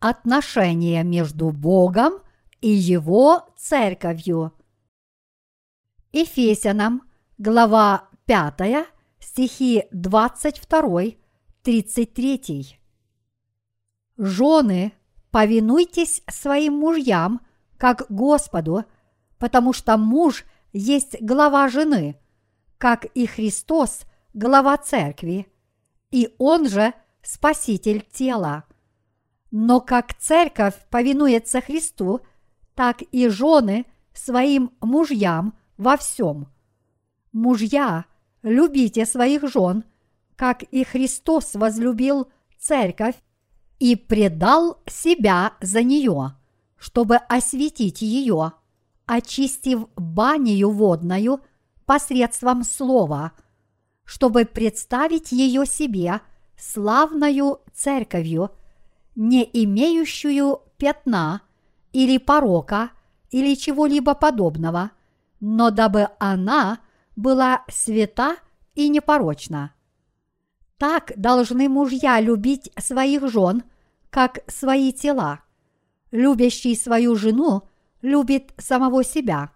отношения между Богом и Его церковью. Ефесянам, глава 5, стихи 22-33. Жены, повинуйтесь своим мужьям, как Господу, потому что муж есть глава жены, как и Христос – глава церкви, и он же – спаситель тела. Но как церковь повинуется Христу, так и жены своим мужьям во всем. Мужья, любите своих жен, как и Христос возлюбил церковь и предал себя за нее, чтобы осветить ее, очистив банию водную посредством слова, чтобы представить ее себе славною церковью, не имеющую пятна или порока или чего-либо подобного, но дабы она была свята и непорочна. Так должны мужья любить своих жен, как свои тела. Любящий свою жену любит самого себя,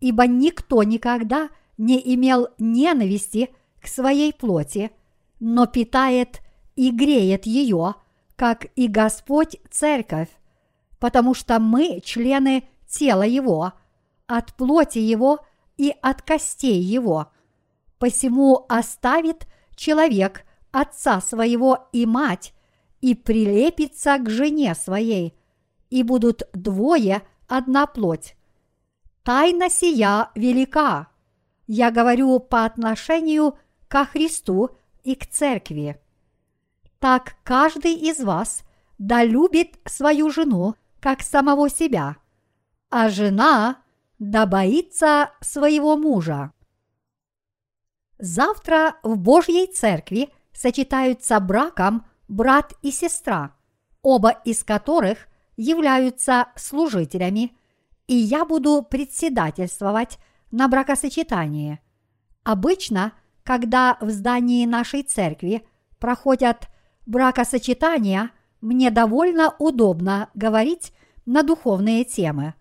ибо никто никогда не имел ненависти к своей плоти, но питает и греет ее, как и Господь церковь, потому что мы члены тела Его, от плоти Его и от костей Его. Посему оставит человек отца своего и мать, и прилепится к жене своей, и будут двое одна плоть. Тайна сия велика. Я говорю по отношению ко Христу и к церкви. Так каждый из вас да любит свою жену, как самого себя, а жена да боится своего мужа. Завтра в Божьей церкви сочетаются браком брат и сестра, оба из которых являются служителями, и я буду председательствовать на бракосочетании. Обычно, когда в здании нашей церкви проходят бракосочетания, мне довольно удобно говорить на духовные темы.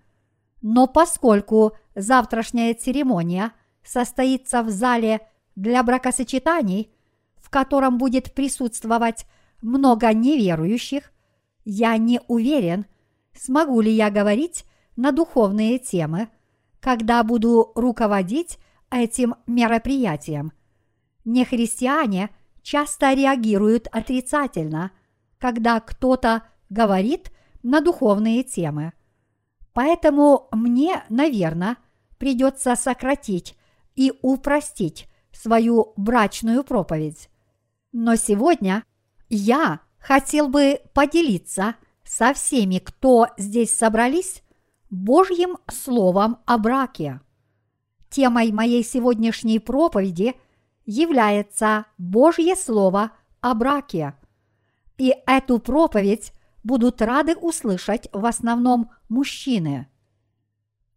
Но поскольку завтрашняя церемония состоится в зале для бракосочетаний, в котором будет присутствовать много неверующих, я не уверен, смогу ли я говорить на духовные темы, когда буду руководить этим мероприятием. Нехристиане часто реагируют отрицательно, когда кто-то говорит на духовные темы. Поэтому мне, наверное, придется сократить и упростить свою брачную проповедь. Но сегодня я хотел бы поделиться со всеми, кто здесь собрались, Божьим Словом о браке. Темой моей сегодняшней проповеди является Божье Слово о браке. И эту проповедь будут рады услышать в основном мужчины.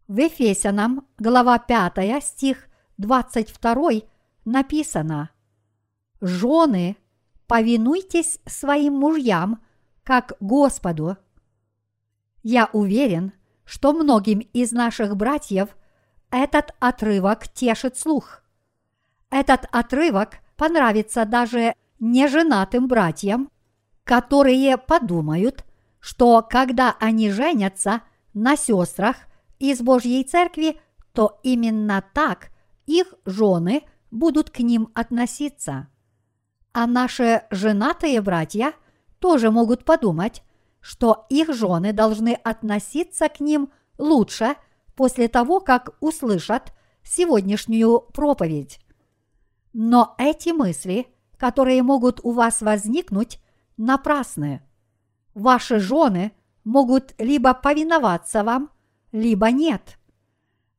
В Ефесянам, глава 5, стих 22 написано «Жены, повинуйтесь своим мужьям, как Господу». Я уверен, что многим из наших братьев этот отрывок тешит слух. Этот отрывок понравится даже неженатым братьям, которые подумают, что когда они женятся на сестрах из Божьей Церкви, то именно так их жены будут к ним относиться. А наши женатые братья тоже могут подумать, что их жены должны относиться к ним лучше после того, как услышат сегодняшнюю проповедь. Но эти мысли, которые могут у вас возникнуть, напрасны. Ваши жены могут либо повиноваться вам, либо нет.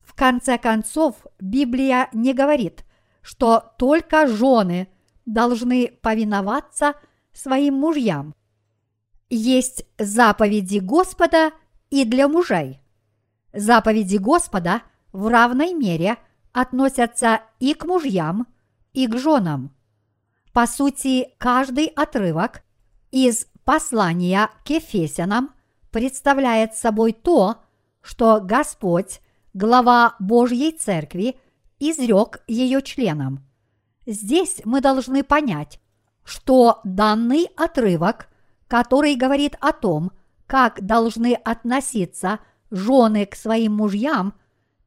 В конце концов, Библия не говорит, что только жены должны повиноваться своим мужьям. Есть заповеди Господа и для мужей. Заповеди Господа в равной мере относятся и к мужьям, и к женам. По сути, каждый отрывок из послания к Ефесянам представляет собой то, что Господь, глава Божьей Церкви, изрек ее членам. Здесь мы должны понять, что данный отрывок, который говорит о том, как должны относиться жены к своим мужьям,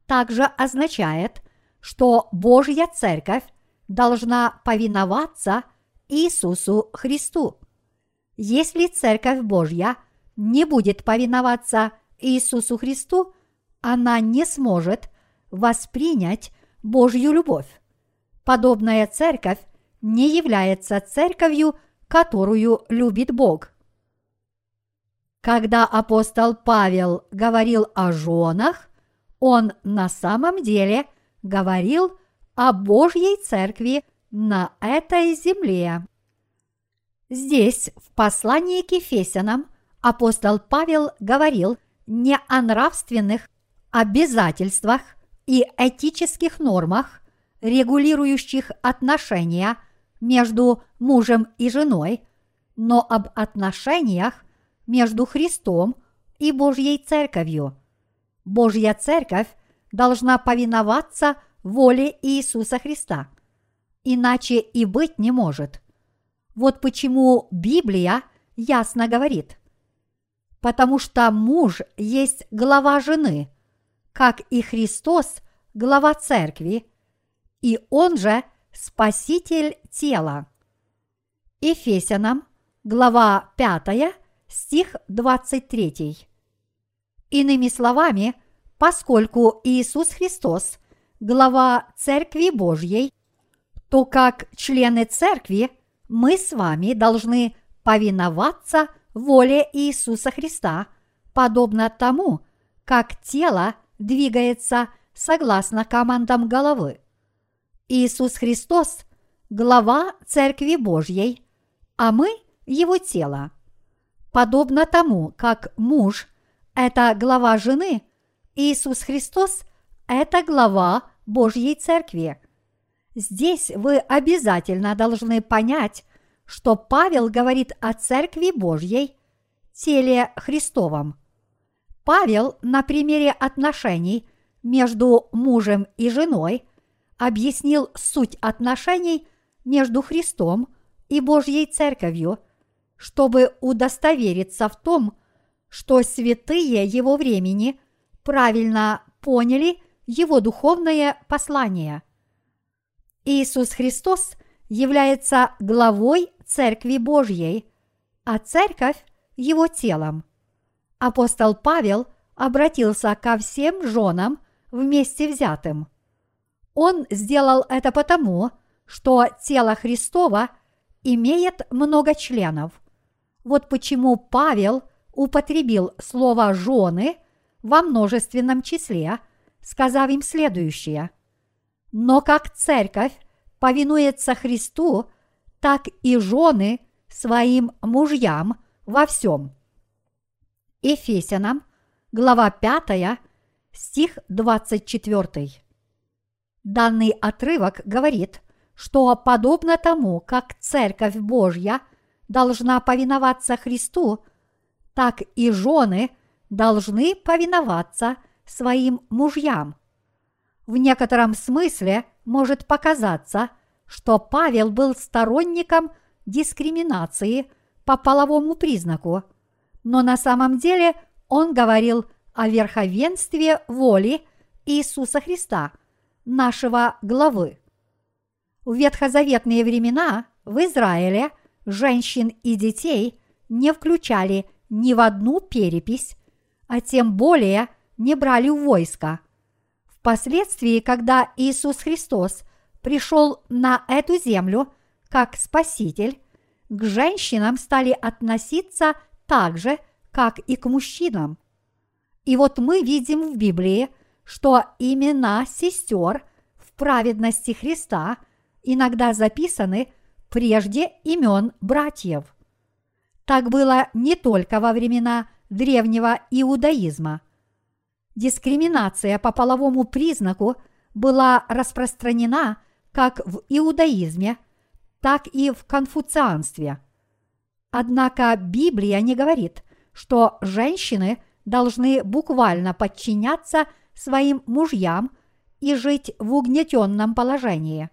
также означает, что Божья Церковь должна повиноваться Иисусу Христу. Если Церковь Божья не будет повиноваться Иисусу Христу, она не сможет воспринять Божью любовь. Подобная церковь не является церковью, которую любит Бог. Когда апостол Павел говорил о женах, он на самом деле говорил о Божьей церкви на этой земле. Здесь, в послании к Ефесянам, апостол Павел говорил не о нравственных обязательствах и этических нормах, регулирующих отношения между мужем и женой, но об отношениях между Христом и Божьей Церковью. Божья Церковь должна повиноваться воле Иисуса Христа. Иначе и быть не может. Вот почему Библия ясно говорит. Потому что муж есть глава жены, как и Христос глава церкви, и он же спаситель тела. Ефесянам, глава 5, стих 23. Иными словами, поскольку Иисус Христос – глава Церкви Божьей, то как члены Церкви мы с вами должны повиноваться воле Иисуса Христа, подобно тому, как тело двигается согласно командам головы. Иисус Христос – глава Церкви Божьей, а мы – Его тело. Подобно тому, как муж – это глава жены, Иисус Христос – это глава Божьей Церкви. Здесь вы обязательно должны понять, что Павел говорит о Церкви Божьей, теле Христовом. Павел на примере отношений между мужем и женой объяснил суть отношений между Христом и Божьей Церковью – чтобы удостовериться в том, что святые его времени правильно поняли его духовное послание. Иисус Христос является главой Церкви Божьей, а Церковь – его телом. Апостол Павел обратился ко всем женам вместе взятым. Он сделал это потому, что тело Христова имеет много членов – вот почему Павел употребил слово «жены» во множественном числе, сказав им следующее. «Но как церковь повинуется Христу, так и жены своим мужьям во всем». Ефесянам, глава 5, стих 24. Данный отрывок говорит, что подобно тому, как Церковь Божья – должна повиноваться Христу, так и жены должны повиноваться своим мужьям. В некотором смысле может показаться, что Павел был сторонником дискриминации по половому признаку, но на самом деле он говорил о верховенстве воли Иисуса Христа, нашего главы. В ветхозаветные времена в Израиле – женщин и детей не включали ни в одну перепись, а тем более не брали в войско. Впоследствии, когда Иисус Христос пришел на эту землю как Спаситель, к женщинам стали относиться так же, как и к мужчинам. И вот мы видим в Библии, что имена сестер в праведности Христа иногда записаны – прежде имен братьев. Так было не только во времена древнего иудаизма. Дискриминация по половому признаку была распространена как в иудаизме, так и в конфуцианстве. Однако Библия не говорит, что женщины должны буквально подчиняться своим мужьям и жить в угнетенном положении.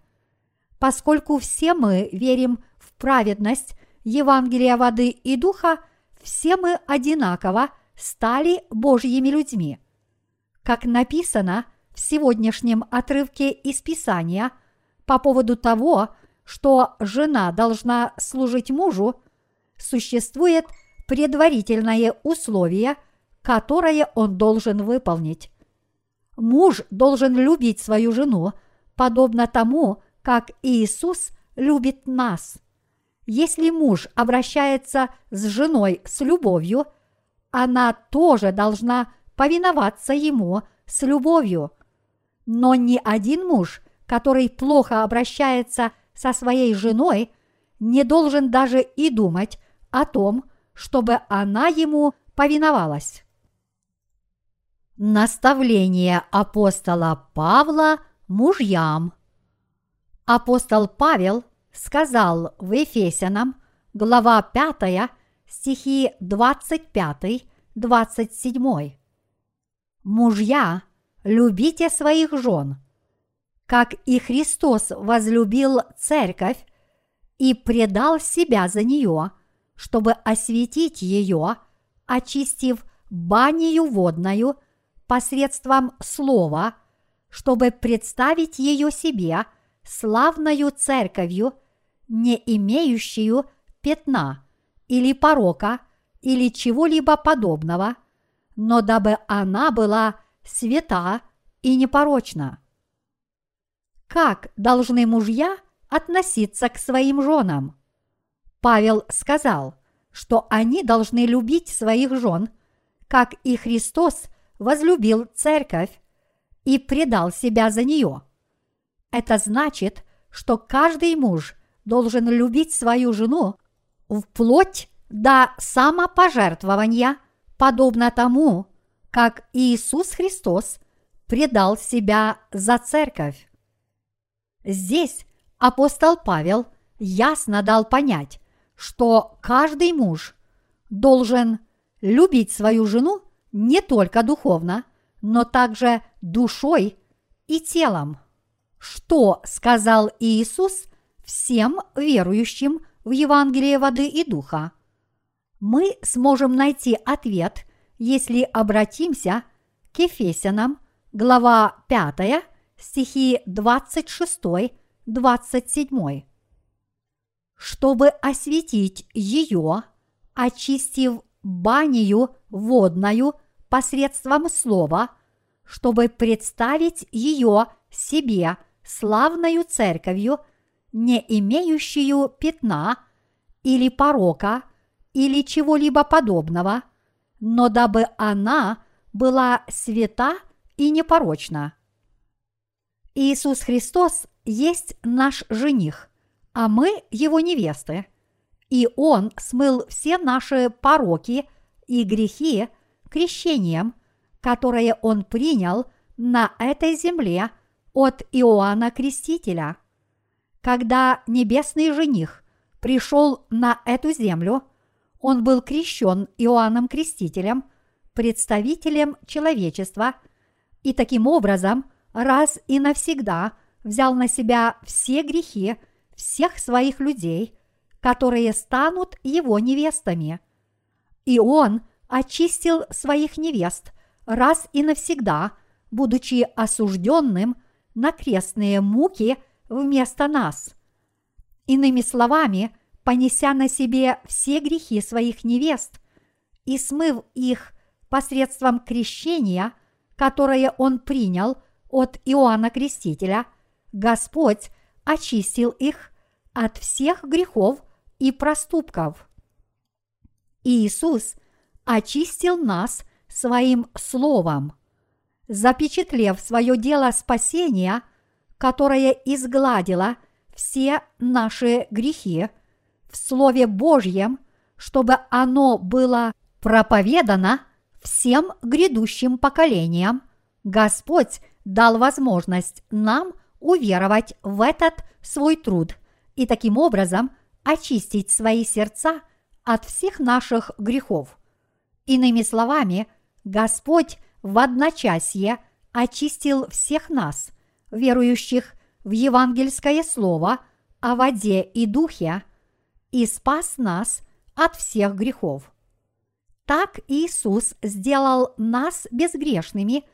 Поскольку все мы верим в праведность Евангелия воды и духа, все мы одинаково стали Божьими людьми. Как написано в сегодняшнем отрывке из Писания по поводу того, что жена должна служить мужу, существует предварительное условие, которое он должен выполнить. Муж должен любить свою жену, подобно тому, как Иисус любит нас. Если муж обращается с женой с любовью, она тоже должна повиноваться ему с любовью. Но ни один муж, который плохо обращается со своей женой, не должен даже и думать о том, чтобы она ему повиновалась. Наставление апостола Павла мужьям. Апостол Павел сказал в Ефесянам, глава 5, стихи 25-27. Мужья, любите своих жен, как и Христос возлюбил церковь и предал себя за нее, чтобы осветить ее, очистив банию водную посредством слова, чтобы представить ее себе славною церковью, не имеющую пятна или порока или чего-либо подобного, но дабы она была свята и непорочна. Как должны мужья относиться к своим женам? Павел сказал, что они должны любить своих жен, как и Христос возлюбил церковь и предал себя за нее. Это значит, что каждый муж должен любить свою жену вплоть до самопожертвования, подобно тому, как Иисус Христос предал себя за церковь. Здесь апостол Павел ясно дал понять, что каждый муж должен любить свою жену не только духовно, но также душой и телом. Что сказал Иисус всем верующим в Евангелие воды и духа? Мы сможем найти ответ, если обратимся к Ефесянам, глава 5, стихи 26-27. Чтобы осветить ее, очистив банию водную посредством слова, чтобы представить ее себе славною церковью, не имеющую пятна или порока или чего-либо подобного, но дабы она была свята и непорочна. Иисус Христос есть наш жених, а мы его невесты, и Он смыл все наши пороки и грехи крещением, которое Он принял на этой земле от Иоанна Крестителя. Когда небесный жених пришел на эту землю, он был крещен Иоанном Крестителем, представителем человечества, и таким образом раз и навсегда взял на себя все грехи всех своих людей, которые станут его невестами. И он очистил своих невест раз и навсегда, будучи осужденным на крестные муки вместо нас. Иными словами, понеся на себе все грехи своих невест и смыв их посредством крещения, которое он принял от Иоанна Крестителя, Господь очистил их от всех грехов и проступков. Иисус очистил нас своим Словом, запечатлев свое дело спасения, которое изгладило все наши грехи в Слове Божьем, чтобы оно было проповедано всем грядущим поколениям, Господь дал возможность нам уверовать в этот свой труд и таким образом очистить свои сердца от всех наших грехов. Иными словами, Господь в одночасье очистил всех нас, верующих в евангельское слово о воде и духе, и спас нас от всех грехов. Так Иисус сделал нас безгрешными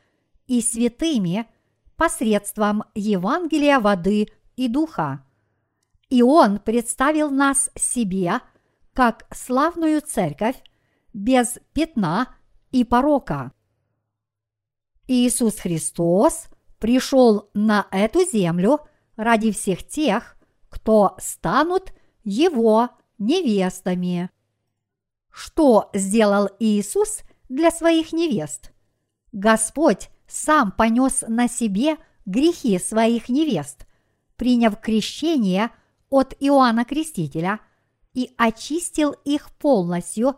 и святыми посредством Евангелия воды и духа. И Он представил нас себе как славную церковь без пятна и порока. Иисус Христос пришел на эту землю ради всех тех, кто станут Его невестами. Что сделал Иисус для своих невест? Господь сам понес на себе грехи своих невест, приняв крещение от Иоанна Крестителя и очистил их полностью,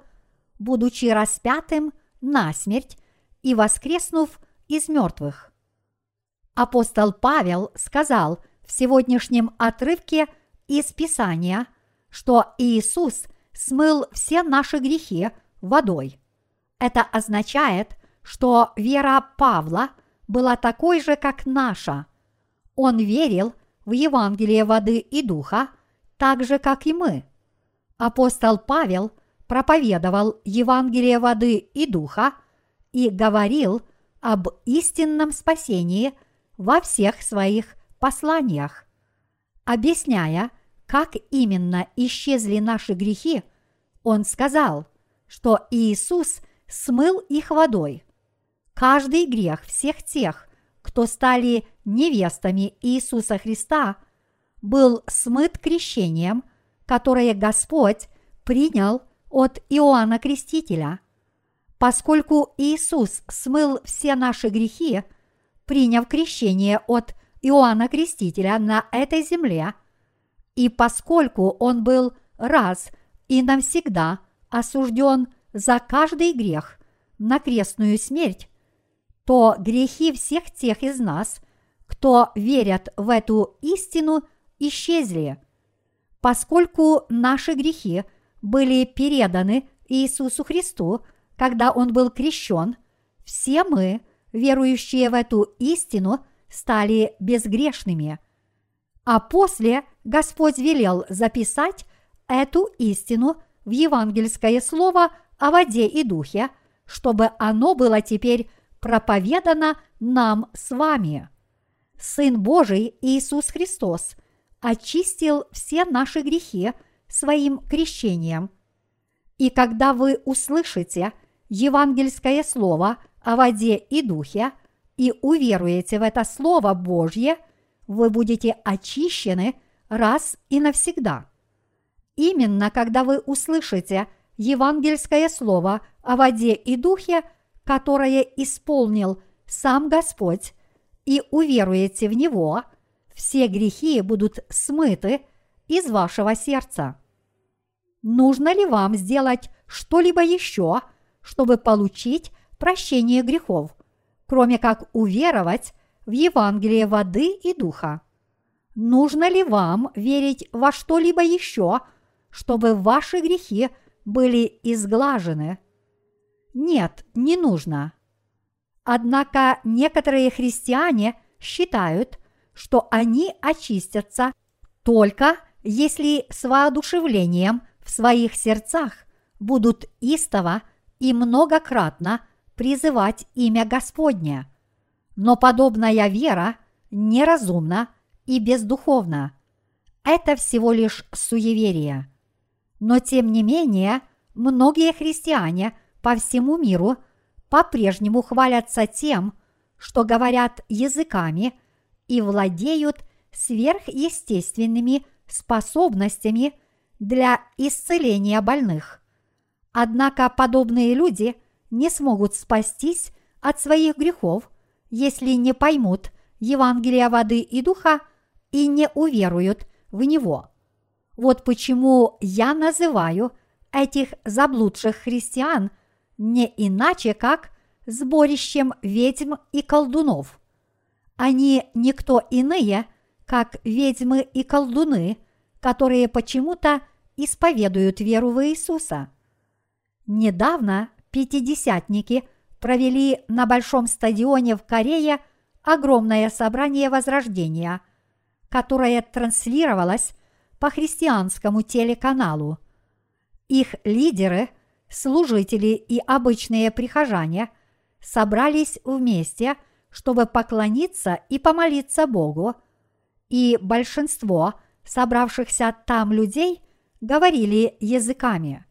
будучи распятым на смерть и воскреснув из мертвых. Апостол Павел сказал в сегодняшнем отрывке из Писания, что Иисус – смыл все наши грехи водой. Это означает, что вера Павла была такой же, как наша. Он верил в Евангелие воды и духа, так же, как и мы. Апостол Павел проповедовал Евангелие воды и духа и говорил об истинном спасении во всех своих посланиях. Объясняя, как именно исчезли наши грехи, он сказал, что Иисус смыл их водой. Каждый грех всех тех, кто стали невестами Иисуса Христа, был смыт крещением, которое Господь принял от Иоанна Крестителя. Поскольку Иисус смыл все наши грехи, приняв крещение от Иоанна Крестителя на этой земле – и поскольку он был раз и навсегда осужден за каждый грех на крестную смерть, то грехи всех тех из нас, кто верят в эту истину, исчезли. Поскольку наши грехи были переданы Иисусу Христу, когда Он был крещен, все мы, верующие в эту истину, стали безгрешными. А после Господь велел записать эту истину в евангельское слово о воде и духе, чтобы оно было теперь проповедано нам с вами. Сын Божий Иисус Христос очистил все наши грехи своим крещением. И когда вы услышите евангельское слово о воде и духе и уверуете в это слово Божье, вы будете очищены – раз и навсегда. Именно когда вы услышите евангельское слово о воде и духе, которое исполнил сам Господь, и уверуете в него, все грехи будут смыты из вашего сердца. Нужно ли вам сделать что-либо еще, чтобы получить прощение грехов, кроме как уверовать в Евангелие воды и духа? нужно ли вам верить во что-либо еще, чтобы ваши грехи были изглажены? Нет, не нужно. Однако некоторые христиане считают, что они очистятся только если с воодушевлением в своих сердцах будут истово и многократно призывать имя Господне. Но подобная вера неразумна и бездуховно. Это всего лишь суеверие. Но тем не менее, многие христиане по всему миру по-прежнему хвалятся тем, что говорят языками и владеют сверхъестественными способностями для исцеления больных. Однако подобные люди не смогут спастись от своих грехов, если не поймут Евангелия воды и духа и не уверуют в него. Вот почему я называю этих заблудших христиан не иначе, как сборищем ведьм и колдунов. Они никто иные, как ведьмы и колдуны, которые почему-то исповедуют веру в Иисуса. Недавно пятидесятники провели на большом стадионе в Корее огромное собрание Возрождения, которое транслировалось по христианскому телеканалу. Их лидеры, служители и обычные прихожане собрались вместе, чтобы поклониться и помолиться Богу, и большинство собравшихся там людей говорили языками.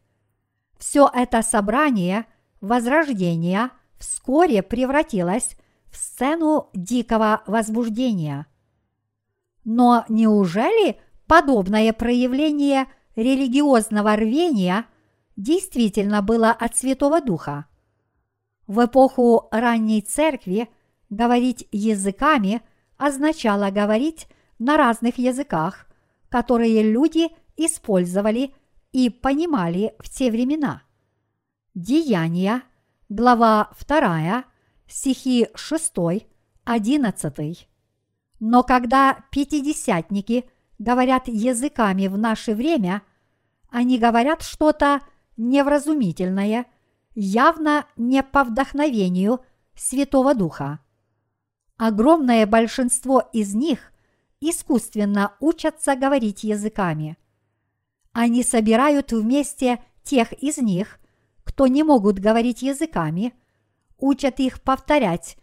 Все это собрание возрождения вскоре превратилось в сцену дикого возбуждения. Но неужели подобное проявление религиозного рвения действительно было от Святого Духа? В эпоху ранней церкви говорить языками означало говорить на разных языках, которые люди использовали и понимали в те времена. Деяния, глава 2, стихи 6, 11. Но когда пятидесятники говорят языками в наше время, они говорят что-то невразумительное, явно не по вдохновению Святого Духа. Огромное большинство из них искусственно учатся говорить языками. Они собирают вместе тех из них, кто не могут говорить языками, учат их повторять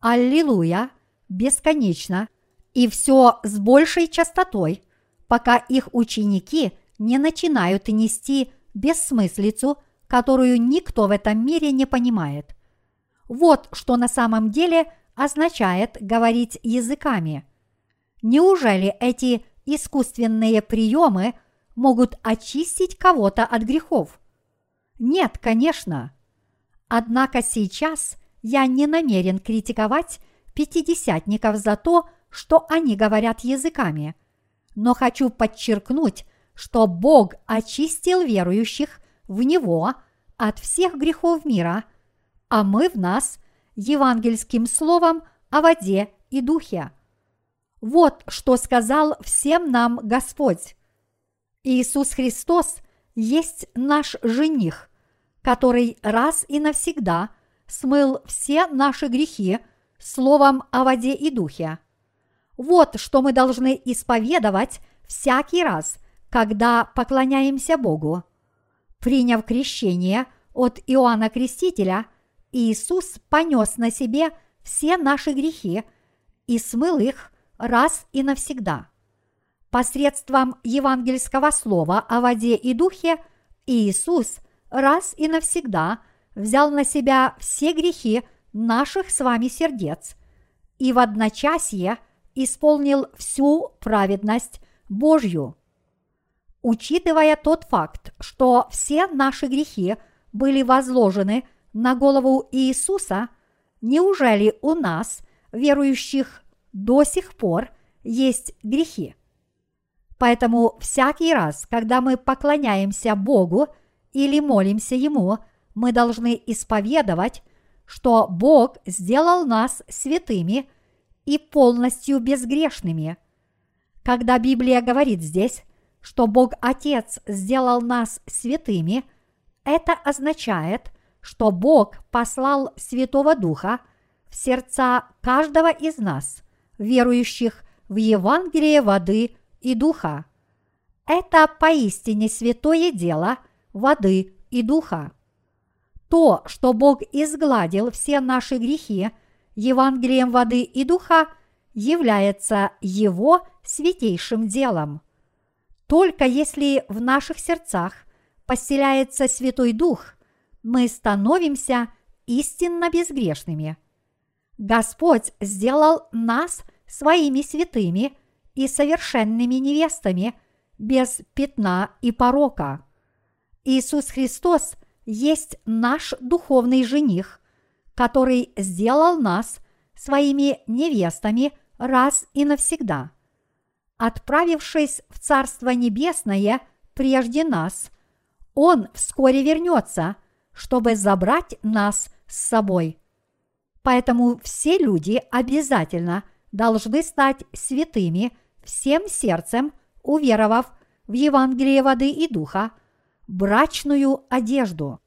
«Аллилуйя» бесконечно и все с большей частотой, пока их ученики не начинают нести бессмыслицу, которую никто в этом мире не понимает. Вот что на самом деле означает говорить языками. Неужели эти искусственные приемы могут очистить кого-то от грехов? Нет, конечно. Однако сейчас я не намерен критиковать пятидесятников за то, что они говорят языками, но хочу подчеркнуть, что Бог очистил верующих в Него от всех грехов мира, а мы в нас евангельским словом о воде и духе. Вот что сказал всем нам Господь. Иисус Христос есть наш жених, который раз и навсегда смыл все наши грехи словом о воде и духе. Вот что мы должны исповедовать всякий раз, когда поклоняемся Богу. Приняв крещение от Иоанна Крестителя, Иисус понес на себе все наши грехи и смыл их раз и навсегда. Посредством евангельского слова о воде и духе Иисус – раз и навсегда взял на себя все грехи наших с вами сердец и в одночасье исполнил всю праведность Божью. Учитывая тот факт, что все наши грехи были возложены на голову Иисуса, неужели у нас, верующих, до сих пор есть грехи? Поэтому всякий раз, когда мы поклоняемся Богу – или молимся Ему, мы должны исповедовать, что Бог сделал нас святыми и полностью безгрешными. Когда Библия говорит здесь, что Бог Отец сделал нас святыми, это означает, что Бог послал Святого Духа в сердца каждого из нас, верующих в Евангелие воды и духа. Это поистине святое дело – воды и духа. То, что Бог изгладил все наши грехи Евангелием воды и духа, является Его святейшим делом. Только если в наших сердцах поселяется Святой Дух, мы становимся истинно безгрешными. Господь сделал нас своими святыми и совершенными невестами без пятна и порока. Иисус Христос есть наш духовный жених, который сделал нас своими невестами раз и навсегда. Отправившись в Царство Небесное прежде нас, Он вскоре вернется, чтобы забрать нас с собой. Поэтому все люди обязательно должны стать святыми всем сердцем, уверовав в Евангелии воды и духа брачную одежду.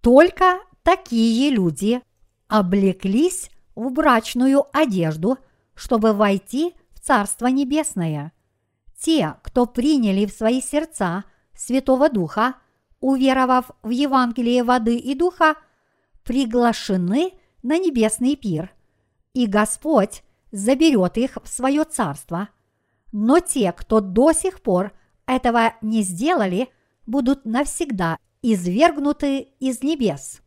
Только такие люди облеклись в брачную одежду, чтобы войти в Царство Небесное. Те, кто приняли в свои сердца Святого Духа, уверовав в Евангелие воды и духа, приглашены на небесный пир, и Господь заберет их в свое царство. Но те, кто до сих пор этого не сделали, будут навсегда извергнуты из небес.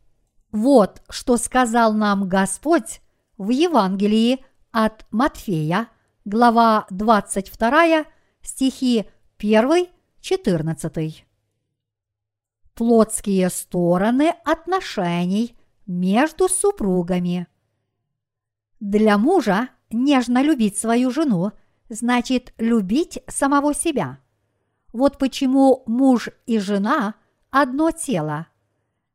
Вот что сказал нам Господь в Евангелии от Матфея, глава 22, стихи 1, 14. Плотские стороны отношений между супругами. Для мужа нежно любить свою жену значит любить самого себя. Вот почему муж и жена одно тело.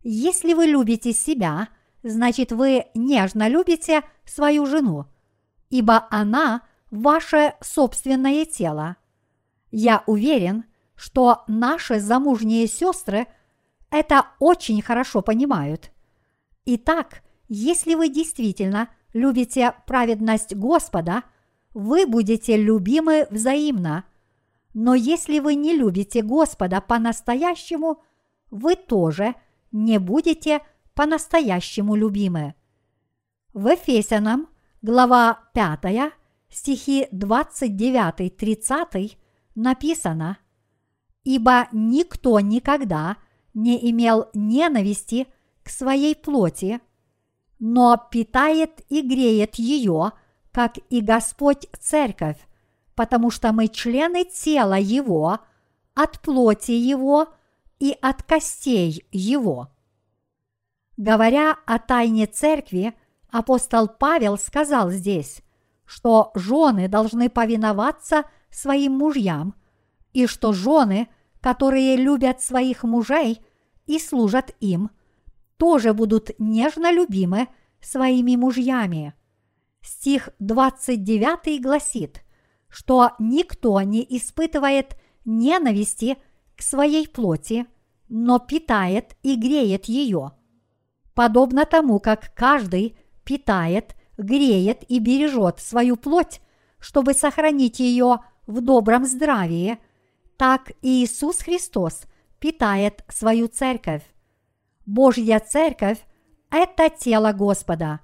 Если вы любите себя, значит вы нежно любите свою жену, ибо она ваше собственное тело. Я уверен, что наши замужние сестры это очень хорошо понимают. Итак, если вы действительно любите праведность Господа, вы будете любимы взаимно. Но если вы не любите Господа по-настоящему, вы тоже не будете по-настоящему любимы. В Ефесянам, глава 5, стихи 29-30 написано «Ибо никто никогда не имел ненависти к своей плоти, но питает и греет ее, как и Господь Церковь, потому что мы члены тела Его, от плоти Его и от костей Его. Говоря о тайне Церкви, апостол Павел сказал здесь, что жены должны повиноваться своим мужьям, и что жены, которые любят своих мужей и служат им – тоже будут нежно любимы своими мужьями. Стих 29 гласит, что никто не испытывает ненависти к своей плоти, но питает и греет ее. Подобно тому, как каждый питает, греет и бережет свою плоть, чтобы сохранить ее в добром здравии, так и Иисус Христос питает свою церковь. Божья церковь – это тело Господа.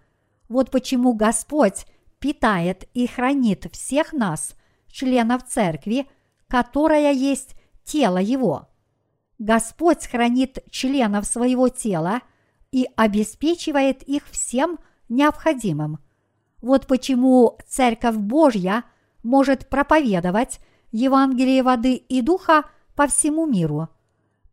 Вот почему Господь питает и хранит всех нас, членов церкви, которая есть тело Его. Господь хранит членов своего тела и обеспечивает их всем необходимым. Вот почему Церковь Божья может проповедовать Евангелие воды и духа по всему миру –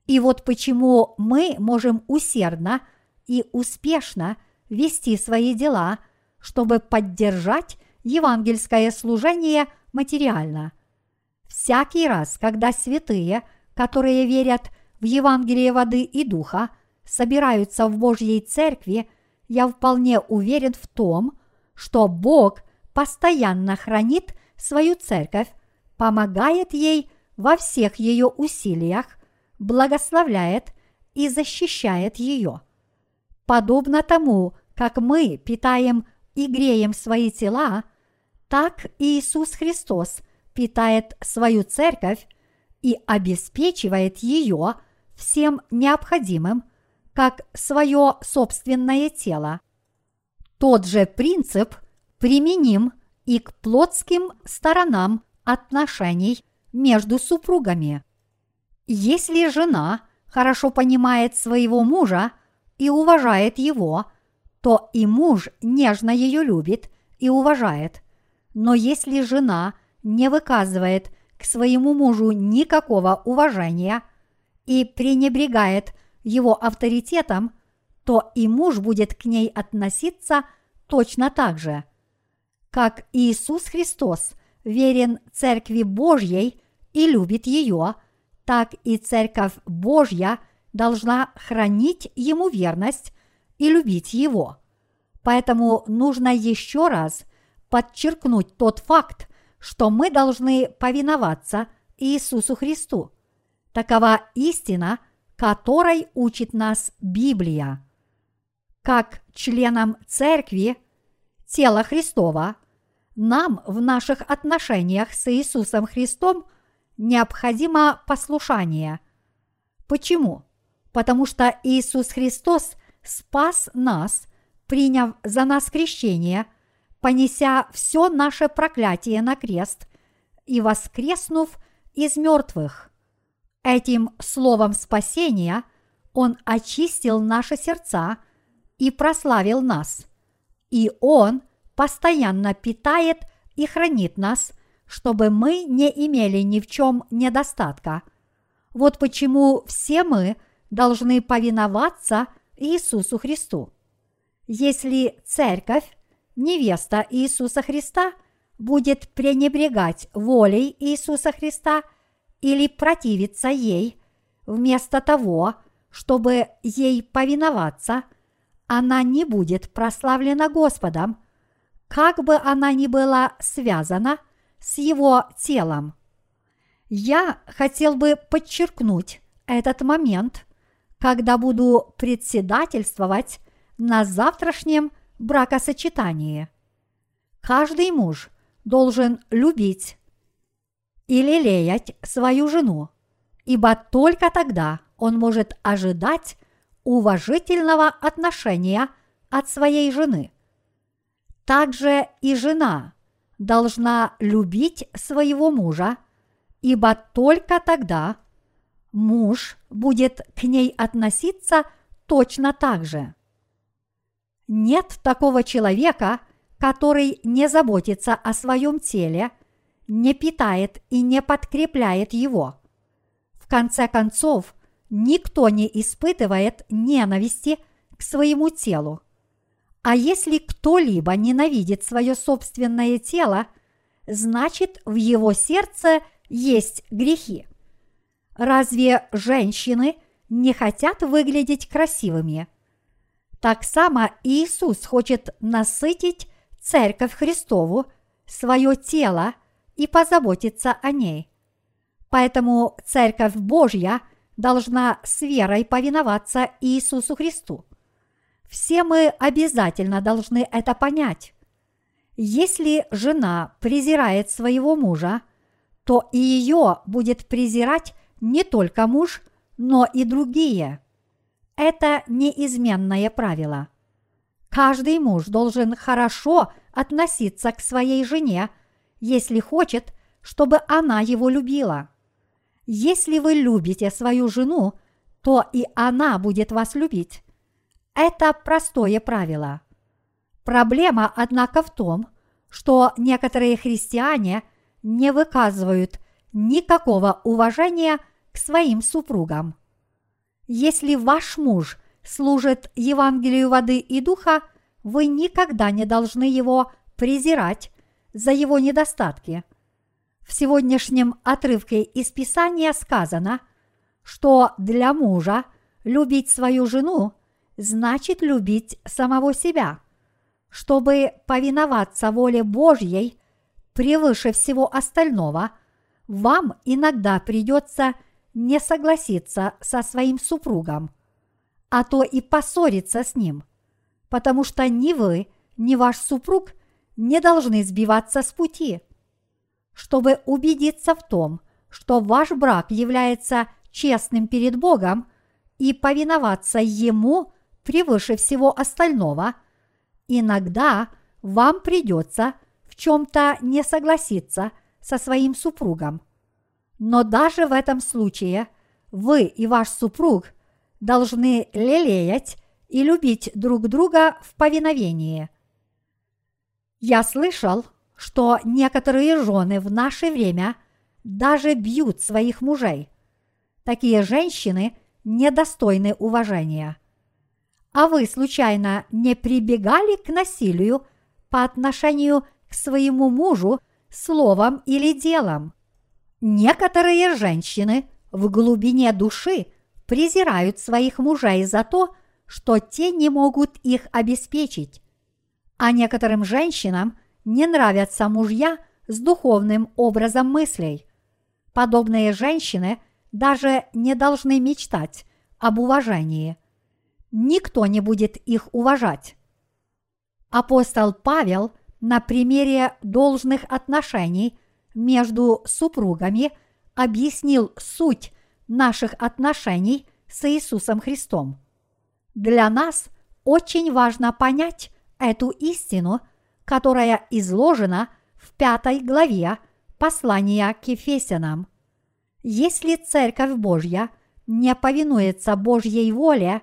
и вот почему мы можем усердно и успешно вести свои дела, чтобы поддержать евангельское служение материально. Всякий раз, когда святые, которые верят в Евангелие воды и духа, собираются в Божьей церкви, я вполне уверен в том, что Бог постоянно хранит свою церковь, помогает ей во всех ее усилиях благословляет и защищает ее. Подобно тому, как мы питаем и греем свои тела, так Иисус Христос питает свою церковь и обеспечивает ее всем необходимым, как свое собственное тело. Тот же принцип применим и к плотским сторонам отношений между супругами. Если жена хорошо понимает своего мужа и уважает его, то и муж нежно ее любит и уважает. Но если жена не выказывает к своему мужу никакого уважения и пренебрегает его авторитетом, то и муж будет к ней относиться точно так же. Как Иисус Христос верен Церкви Божьей и любит ее – так и Церковь Божья должна хранить Ему верность и любить Его. Поэтому нужно еще раз подчеркнуть тот факт, что мы должны повиноваться Иисусу Христу – Такова истина, которой учит нас Библия. Как членам церкви, тела Христова, нам в наших отношениях с Иисусом Христом необходимо послушание. Почему? Потому что Иисус Христос спас нас, приняв за нас крещение, понеся все наше проклятие на крест и воскреснув из мертвых. Этим словом спасения Он очистил наши сердца и прославил нас. И Он постоянно питает и хранит нас, чтобы мы не имели ни в чем недостатка. Вот почему все мы должны повиноваться Иисусу Христу. Если церковь, невеста Иисуса Христа, будет пренебрегать волей Иисуса Христа – или противиться ей, вместо того, чтобы ей повиноваться, она не будет прославлена Господом, как бы она ни была связана с его телом. Я хотел бы подчеркнуть этот момент, когда буду председательствовать на завтрашнем бракосочетании. Каждый муж должен любить и лелеять свою жену, ибо только тогда он может ожидать уважительного отношения от своей жены. Также и жена должна любить своего мужа, ибо только тогда муж будет к ней относиться точно так же. Нет такого человека, который не заботится о своем теле – не питает и не подкрепляет его. В конце концов, никто не испытывает ненависти к своему телу. А если кто-либо ненавидит свое собственное тело, значит в его сердце есть грехи. Разве женщины не хотят выглядеть красивыми? Так само Иисус хочет насытить Церковь Христову, свое тело – и позаботиться о ней. Поэтому Церковь Божья должна с верой повиноваться Иисусу Христу. Все мы обязательно должны это понять. Если жена презирает своего мужа, то и ее будет презирать не только муж, но и другие. Это неизменное правило. Каждый муж должен хорошо относиться к своей жене – если хочет, чтобы она его любила. Если вы любите свою жену, то и она будет вас любить. Это простое правило. Проблема, однако, в том, что некоторые христиане не выказывают никакого уважения к своим супругам. Если ваш муж служит Евангелию воды и духа, вы никогда не должны его презирать за его недостатки. В сегодняшнем отрывке из Писания сказано, что для мужа любить свою жену значит любить самого себя. Чтобы повиноваться воле Божьей превыше всего остального, вам иногда придется не согласиться со своим супругом, а то и поссориться с ним, потому что ни вы, ни ваш супруг не должны сбиваться с пути. Чтобы убедиться в том, что ваш брак является честным перед Богом и повиноваться Ему превыше всего остального, иногда вам придется в чем-то не согласиться со своим супругом. Но даже в этом случае вы и ваш супруг должны лелеять и любить друг друга в повиновении – я слышал, что некоторые жены в наше время даже бьют своих мужей. Такие женщины недостойны уважения. А вы случайно не прибегали к насилию по отношению к своему мужу словом или делом? Некоторые женщины в глубине души презирают своих мужей за то, что те не могут их обеспечить. А некоторым женщинам не нравятся мужья с духовным образом мыслей. Подобные женщины даже не должны мечтать об уважении. Никто не будет их уважать. Апостол Павел на примере должных отношений между супругами объяснил суть наших отношений с Иисусом Христом. Для нас очень важно понять эту истину, которая изложена в пятой главе послания к Ефесянам. Если Церковь Божья не повинуется Божьей воле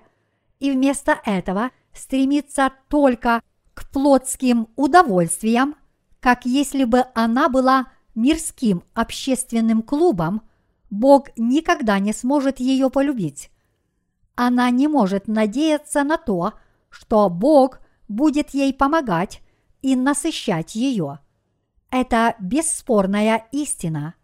и вместо этого стремится только к плотским удовольствиям, как если бы она была мирским общественным клубом, Бог никогда не сможет ее полюбить. Она не может надеяться на то, что Бог будет ей помогать и насыщать ее. Это бесспорная истина.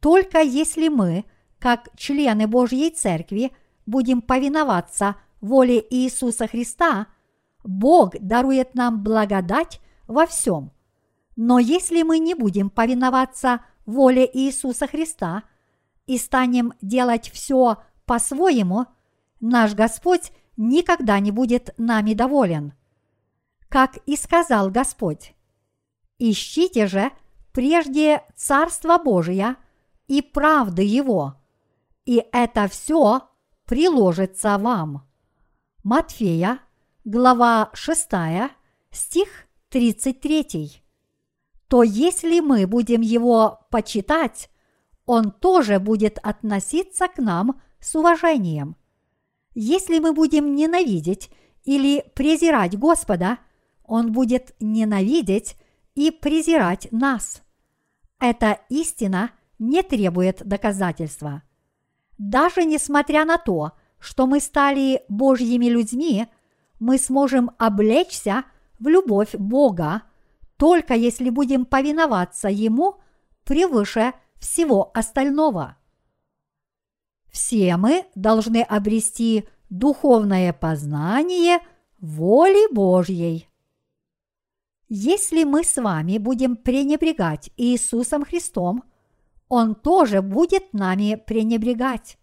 Только если мы, как члены Божьей Церкви, будем повиноваться воле Иисуса Христа – Бог дарует нам благодать во всем. Но если мы не будем повиноваться воле Иисуса Христа и станем делать все по-своему, наш Господь никогда не будет нами доволен. Как и сказал Господь, ищите же прежде Царство Божие и правды Его, и это все приложится вам. Матфея глава 6, стих 33, то если мы будем его почитать, он тоже будет относиться к нам с уважением. Если мы будем ненавидеть или презирать Господа, он будет ненавидеть и презирать нас. Эта истина не требует доказательства. Даже несмотря на то, что мы стали Божьими людьми – мы сможем облечься в любовь Бога, только если будем повиноваться Ему превыше всего остального. Все мы должны обрести духовное познание воли Божьей. Если мы с вами будем пренебрегать Иисусом Христом, Он тоже будет нами пренебрегать.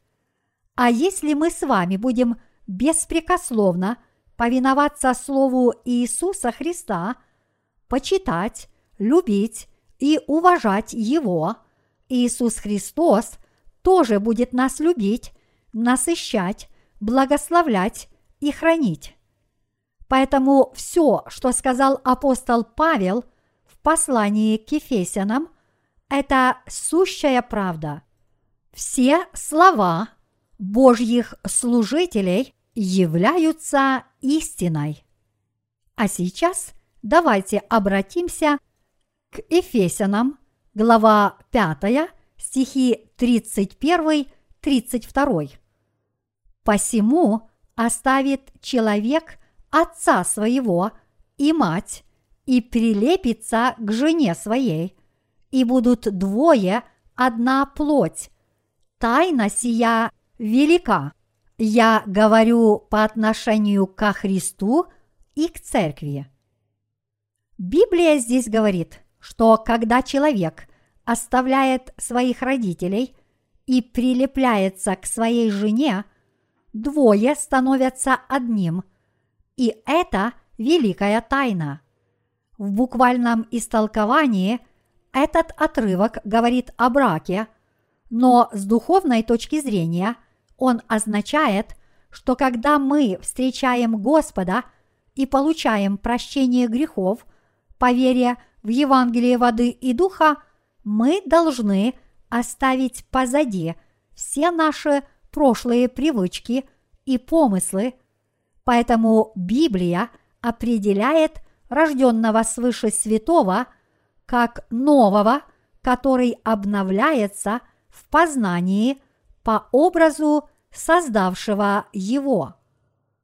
А если мы с вами будем беспрекословно повиноваться Слову Иисуса Христа, почитать, любить и уважать Его, Иисус Христос тоже будет нас любить, насыщать, благословлять и хранить. Поэтому все, что сказал апостол Павел в послании к Ефесянам, это сущая правда. Все слова Божьих служителей являются истиной. А сейчас давайте обратимся к Ефесянам, глава 5, стихи 31-32. «Посему оставит человек отца своего и мать, и прилепится к жене своей, и будут двое одна плоть. Тайна сия велика. Я говорю по отношению ко Христу и к церкви. Библия здесь говорит, что когда человек оставляет своих родителей и прилепляется к своей жене, двое становятся одним, и это великая тайна. В буквальном истолковании этот отрывок говорит о браке, но с духовной точки зрения – он означает, что когда мы встречаем Господа и получаем прощение грехов по вере в Евангелие воды и духа, мы должны оставить позади все наши прошлые привычки и помыслы. Поэтому Библия определяет рожденного свыше святого как нового, который обновляется в познании – по образу создавшего его.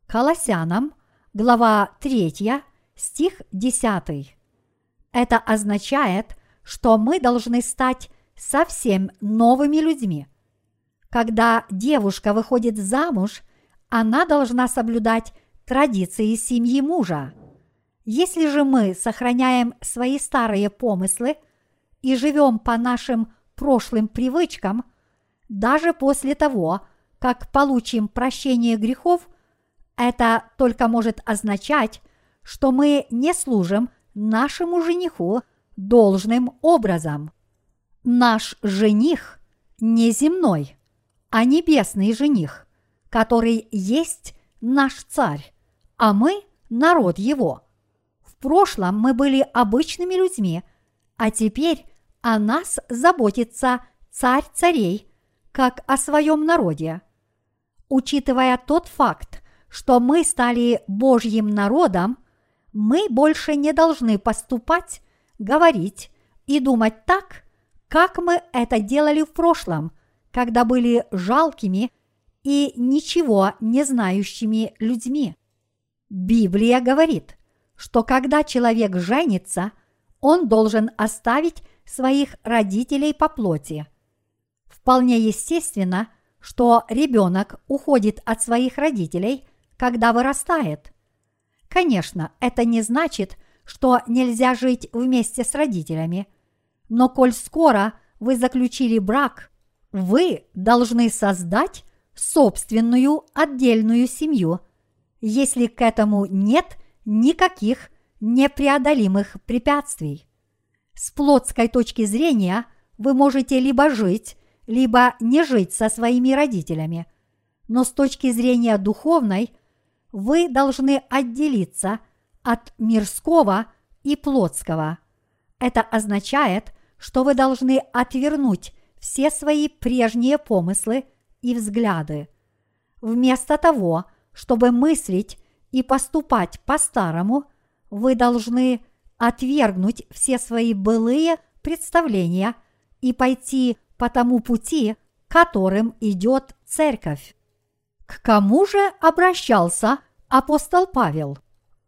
Колоссянам, глава 3, стих 10. Это означает, что мы должны стать совсем новыми людьми. Когда девушка выходит замуж, она должна соблюдать традиции семьи мужа. Если же мы сохраняем свои старые помыслы и живем по нашим прошлым привычкам – даже после того, как получим прощение грехов, это только может означать, что мы не служим нашему жениху должным образом. Наш жених не земной, а небесный жених, который есть наш царь, а мы – народ его. В прошлом мы были обычными людьми, а теперь о нас заботится царь царей, как о своем народе. Учитывая тот факт, что мы стали Божьим народом, мы больше не должны поступать, говорить и думать так, как мы это делали в прошлом, когда были жалкими и ничего не знающими людьми. Библия говорит, что когда человек женится, он должен оставить своих родителей по плоти. Вполне естественно, что ребенок уходит от своих родителей, когда вырастает. Конечно, это не значит, что нельзя жить вместе с родителями, но коль скоро вы заключили брак, вы должны создать собственную отдельную семью, если к этому нет никаких непреодолимых препятствий. С плотской точки зрения вы можете либо жить, либо не жить со своими родителями, но с точки зрения духовной вы должны отделиться от мирского и плотского. Это означает, что вы должны отвернуть все свои прежние помыслы и взгляды. Вместо того, чтобы мыслить и поступать по-старому, вы должны отвергнуть все свои былые представления и пойти по тому пути, которым идет церковь. К кому же обращался апостол Павел?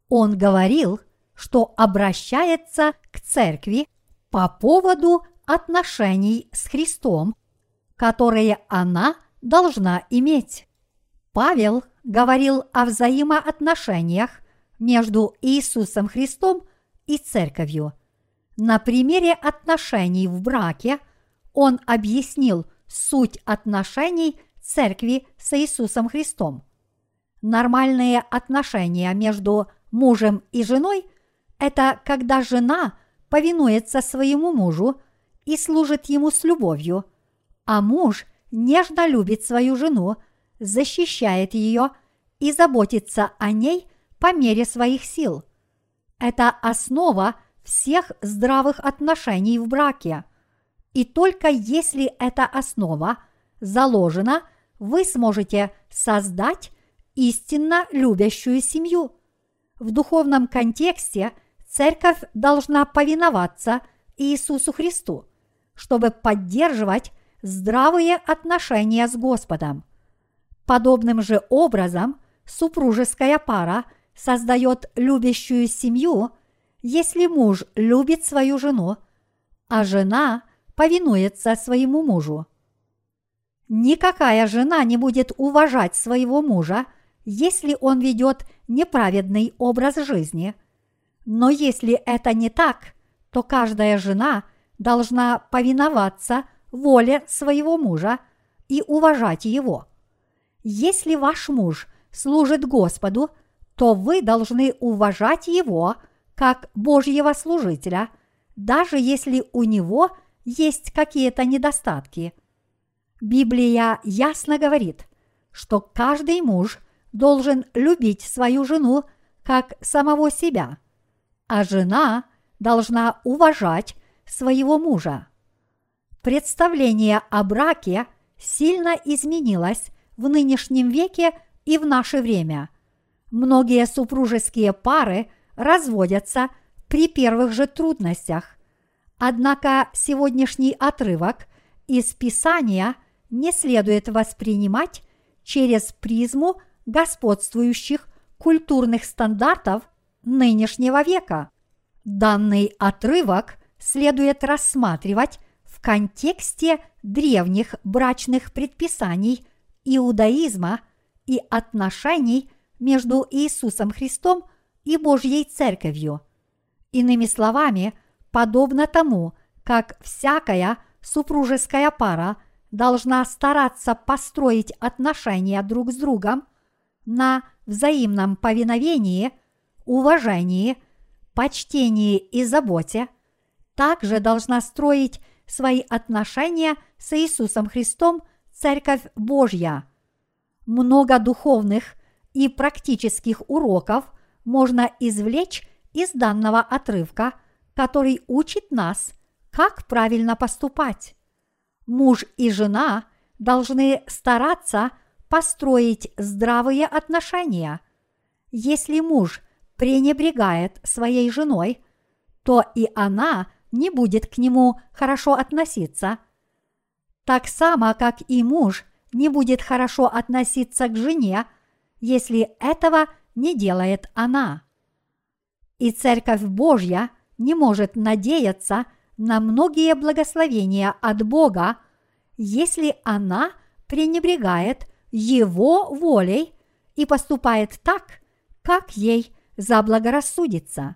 Он говорил, что обращается к церкви по поводу отношений с Христом, которые она должна иметь. Павел говорил о взаимоотношениях между Иисусом Христом и церковью. На примере отношений в браке он объяснил суть отношений церкви с Иисусом Христом. Нормальные отношения между мужем и женой – это когда жена повинуется своему мужу и служит ему с любовью, а муж нежно любит свою жену, защищает ее и заботится о ней по мере своих сил. Это основа всех здравых отношений в браке. И только если эта основа заложена, вы сможете создать истинно любящую семью. В духовном контексте церковь должна повиноваться Иисусу Христу, чтобы поддерживать здравые отношения с Господом. Подобным же образом супружеская пара создает любящую семью, если муж любит свою жену, а жена повинуется своему мужу. Никакая жена не будет уважать своего мужа, если он ведет неправедный образ жизни. Но если это не так, то каждая жена должна повиноваться воле своего мужа и уважать его. Если ваш муж служит Господу, то вы должны уважать его как Божьего служителя, даже если у него есть какие-то недостатки. Библия ясно говорит, что каждый муж должен любить свою жену как самого себя, а жена должна уважать своего мужа. Представление о браке сильно изменилось в нынешнем веке и в наше время. Многие супружеские пары разводятся при первых же трудностях. Однако сегодняшний отрывок из Писания не следует воспринимать через призму господствующих культурных стандартов нынешнего века. Данный отрывок следует рассматривать в контексте древних брачных предписаний иудаизма и отношений между Иисусом Христом и Божьей Церковью. Иными словами, подобно тому, как всякая супружеская пара должна стараться построить отношения друг с другом на взаимном повиновении, уважении, почтении и заботе, также должна строить свои отношения с Иисусом Христом Церковь Божья. Много духовных и практических уроков можно извлечь из данного отрывка, который учит нас, как правильно поступать. Муж и жена должны стараться построить здравые отношения. Если муж пренебрегает своей женой, то и она не будет к нему хорошо относиться. Так само, как и муж не будет хорошо относиться к жене, если этого не делает она. И Церковь Божья не может надеяться на многие благословения от Бога, если она пренебрегает Его волей и поступает так, как ей заблагорассудится.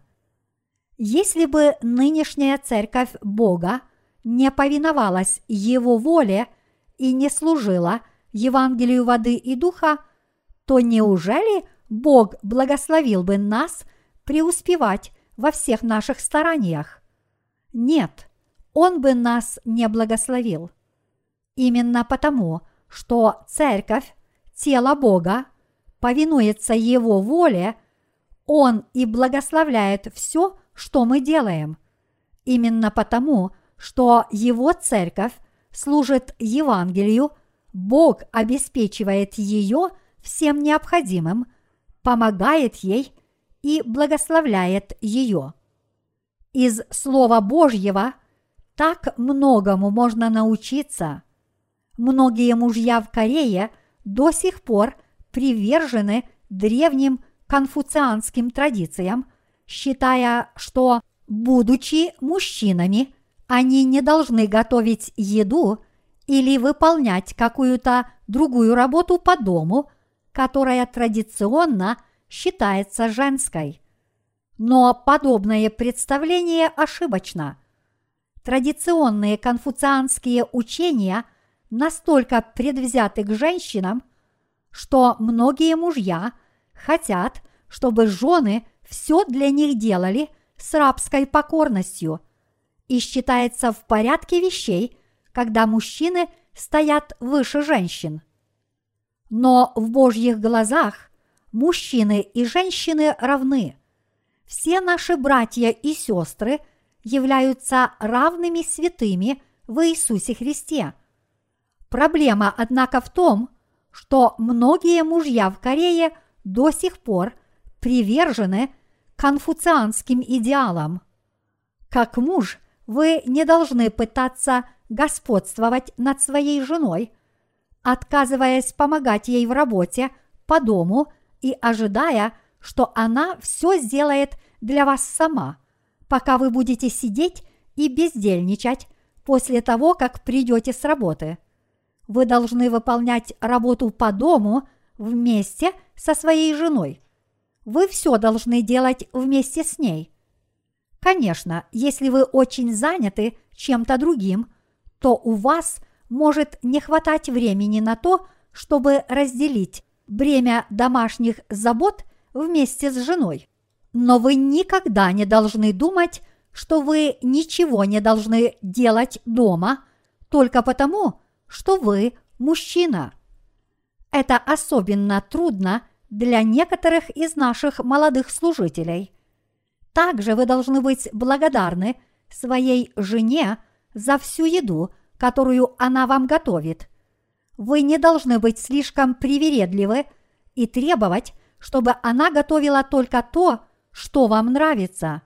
Если бы нынешняя церковь Бога не повиновалась Его воле и не служила Евангелию воды и духа, то неужели Бог благословил бы нас преуспевать во всех наших стараниях? Нет, Он бы нас не благословил. Именно потому, что церковь, тело Бога, повинуется Его воле, Он и благословляет все, что мы делаем. Именно потому, что Его церковь служит Евангелию, Бог обеспечивает ее всем необходимым, помогает ей и благословляет ее. Из Слова Божьего так многому можно научиться. Многие мужья в Корее до сих пор привержены древним конфуцианским традициям – считая, что, будучи мужчинами, они не должны готовить еду или выполнять какую-то другую работу по дому, которая традиционно считается женской. Но подобное представление ошибочно. Традиционные конфуцианские учения настолько предвзяты к женщинам, что многие мужья хотят, чтобы жены все для них делали с рабской покорностью и считается в порядке вещей, когда мужчины стоят выше женщин. Но в Божьих глазах мужчины и женщины равны. Все наши братья и сестры являются равными святыми в Иисусе Христе. Проблема, однако, в том, что многие мужья в Корее до сих пор привержены конфуцианским идеалам. Как муж, вы не должны пытаться господствовать над своей женой, отказываясь помогать ей в работе по дому и ожидая, что она все сделает для вас сама, пока вы будете сидеть и бездельничать после того, как придете с работы. Вы должны выполнять работу по дому вместе со своей женой – вы все должны делать вместе с ней. Конечно, если вы очень заняты чем-то другим, то у вас может не хватать времени на то, чтобы разделить бремя домашних забот вместе с женой. Но вы никогда не должны думать, что вы ничего не должны делать дома только потому, что вы мужчина. Это особенно трудно для некоторых из наших молодых служителей. Также вы должны быть благодарны своей жене за всю еду, которую она вам готовит. Вы не должны быть слишком привередливы и требовать, чтобы она готовила только то, что вам нравится.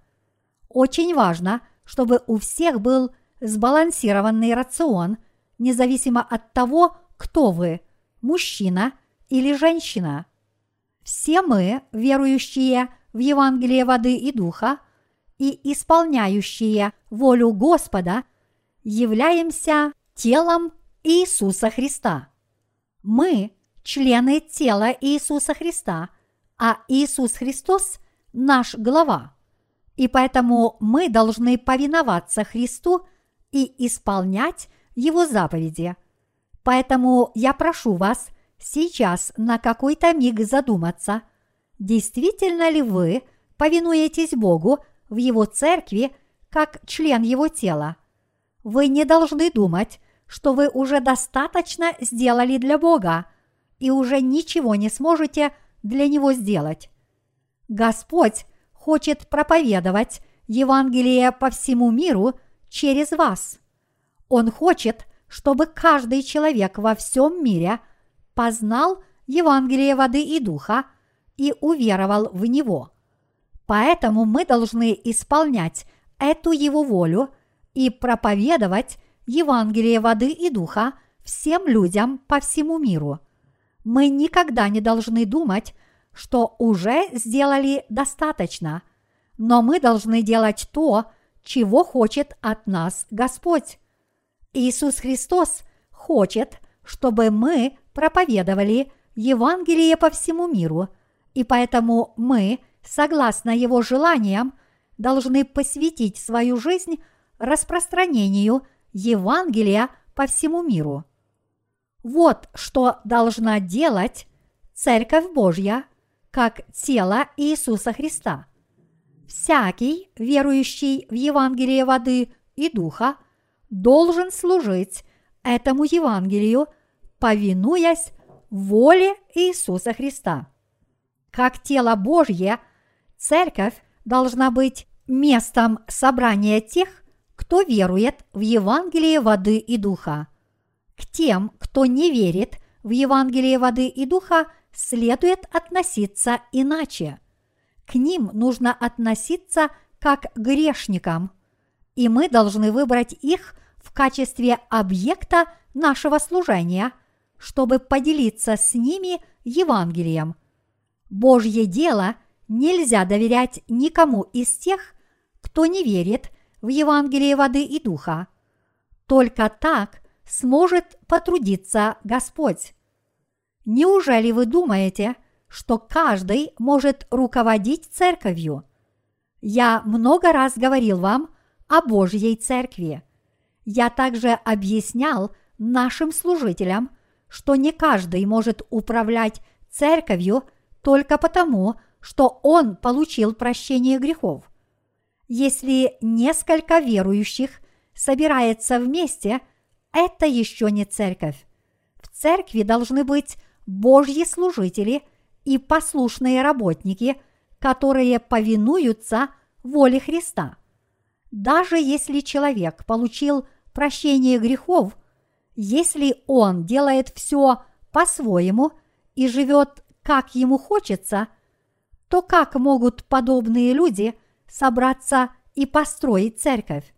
Очень важно, чтобы у всех был сбалансированный рацион, независимо от того, кто вы – мужчина или женщина. Все мы, верующие в Евангелие воды и духа и исполняющие волю Господа, являемся телом Иисуса Христа. Мы – члены тела Иисуса Христа, а Иисус Христос – наш глава. И поэтому мы должны повиноваться Христу и исполнять Его заповеди. Поэтому я прошу вас сейчас на какой-то миг задуматься, действительно ли вы повинуетесь Богу в Его церкви как член Его тела. Вы не должны думать, что вы уже достаточно сделали для Бога и уже ничего не сможете для Него сделать. Господь хочет проповедовать Евангелие по всему миру через вас. Он хочет, чтобы каждый человек во всем мире познал Евангелие воды и духа и уверовал в него. Поэтому мы должны исполнять эту его волю и проповедовать Евангелие воды и духа всем людям по всему миру. Мы никогда не должны думать, что уже сделали достаточно, но мы должны делать то, чего хочет от нас Господь. Иисус Христос хочет, чтобы мы проповедовали Евангелие по всему миру, и поэтому мы, согласно Его желаниям, должны посвятить свою жизнь распространению Евангелия по всему миру. Вот что должна делать Церковь Божья – как тело Иисуса Христа. Всякий, верующий в Евангелие воды и духа, должен служить этому Евангелию, повинуясь воле Иисуса Христа. Как тело Божье, церковь должна быть местом собрания тех, кто верует в Евангелие воды и духа. К тем, кто не верит в Евангелие воды и духа, следует относиться иначе. К ним нужно относиться как к грешникам, и мы должны выбрать их в качестве объекта нашего служения, чтобы поделиться с ними Евангелием. Божье дело нельзя доверять никому из тех, кто не верит в Евангелие воды и духа. Только так сможет потрудиться Господь. Неужели вы думаете, что каждый может руководить церковью? Я много раз говорил вам о Божьей церкви. Я также объяснял нашим служителям, что не каждый может управлять церковью только потому, что он получил прощение грехов. Если несколько верующих собирается вместе, это еще не церковь. В церкви должны быть Божьи служители и послушные работники, которые повинуются воле Христа. Даже если человек получил прощение грехов, если он делает все по-своему и живет как ему хочется, то как могут подобные люди собраться и построить церковь?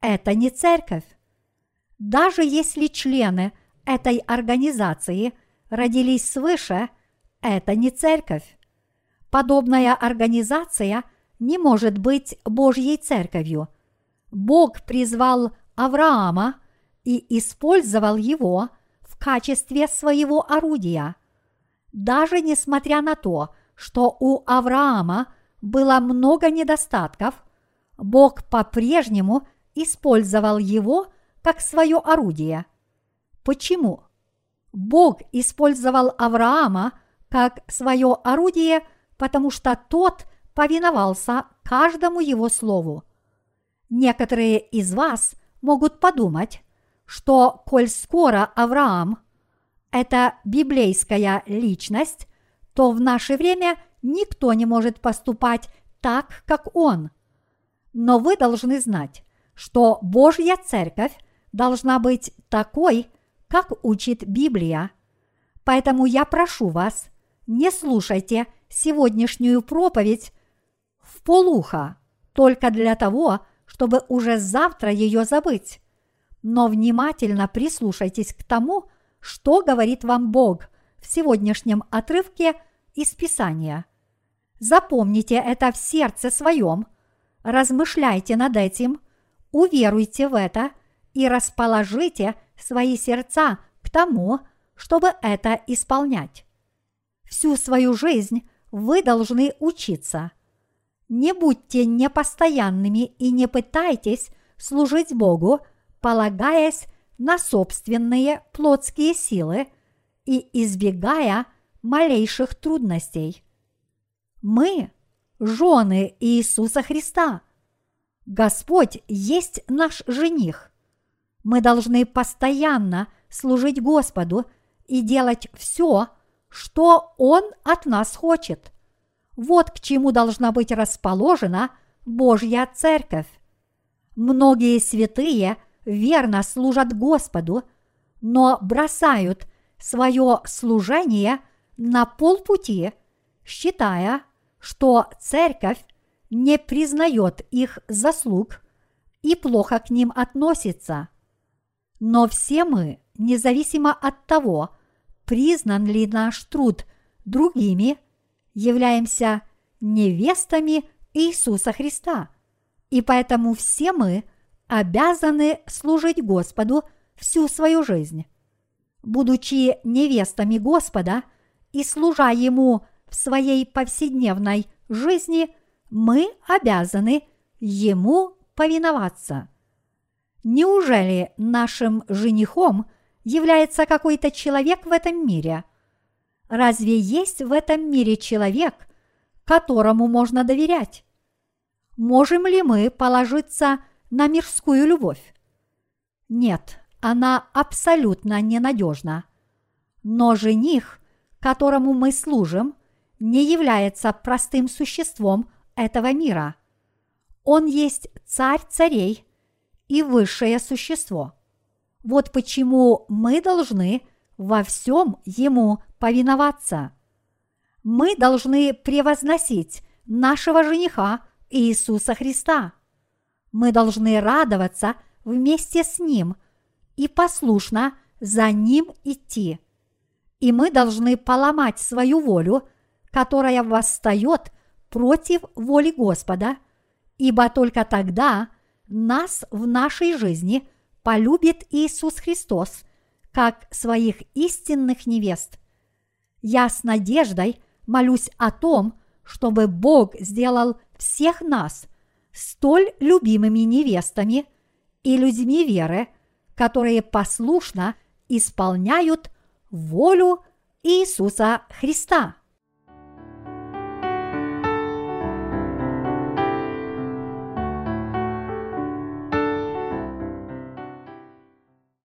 Это не церковь. Даже если члены этой организации – родились свыше, это не церковь. Подобная организация не может быть Божьей церковью. Бог призвал Авраама и использовал его в качестве своего орудия. Даже несмотря на то, что у Авраама было много недостатков, Бог по-прежнему использовал его как свое орудие. Почему? Бог использовал Авраама как свое орудие, потому что тот повиновался каждому его слову. Некоторые из вас могут подумать, что коль скоро Авраам – это библейская личность, то в наше время никто не может поступать так, как он. Но вы должны знать, что Божья Церковь должна быть такой – как учит Библия. Поэтому я прошу вас, не слушайте сегодняшнюю проповедь в полуха только для того, чтобы уже завтра ее забыть. Но внимательно прислушайтесь к тому, что говорит вам Бог в сегодняшнем отрывке из Писания. Запомните это в сердце своем, размышляйте над этим, уверуйте в это и расположите – свои сердца к тому, чтобы это исполнять. Всю свою жизнь вы должны учиться. Не будьте непостоянными и не пытайтесь служить Богу, полагаясь на собственные плотские силы и избегая малейших трудностей. Мы – жены Иисуса Христа. Господь есть наш жених. Мы должны постоянно служить Господу и делать все, что Он от нас хочет. Вот к чему должна быть расположена Божья Церковь. Многие святые верно служат Господу, но бросают свое служение на полпути, считая, что церковь не признает их заслуг и плохо к ним относится. Но все мы, независимо от того, признан ли наш труд другими, являемся невестами Иисуса Христа, и поэтому все мы обязаны служить Господу всю свою жизнь. Будучи невестами Господа и служа Ему в своей повседневной жизни, мы обязаны Ему повиноваться. Неужели нашим женихом является какой-то человек в этом мире? Разве есть в этом мире человек, которому можно доверять? Можем ли мы положиться на мирскую любовь? Нет, она абсолютно ненадежна. Но жених, которому мы служим, не является простым существом этого мира. Он есть царь царей и высшее существо. Вот почему мы должны во всем ему повиноваться. Мы должны превозносить нашего жениха Иисуса Христа. Мы должны радоваться вместе с Ним и послушно за Ним идти. И мы должны поломать свою волю, которая восстает против воли Господа, ибо только тогда нас в нашей жизни полюбит Иисус Христос как своих истинных невест. Я с надеждой молюсь о том, чтобы Бог сделал всех нас столь любимыми невестами и людьми веры, которые послушно исполняют волю Иисуса Христа.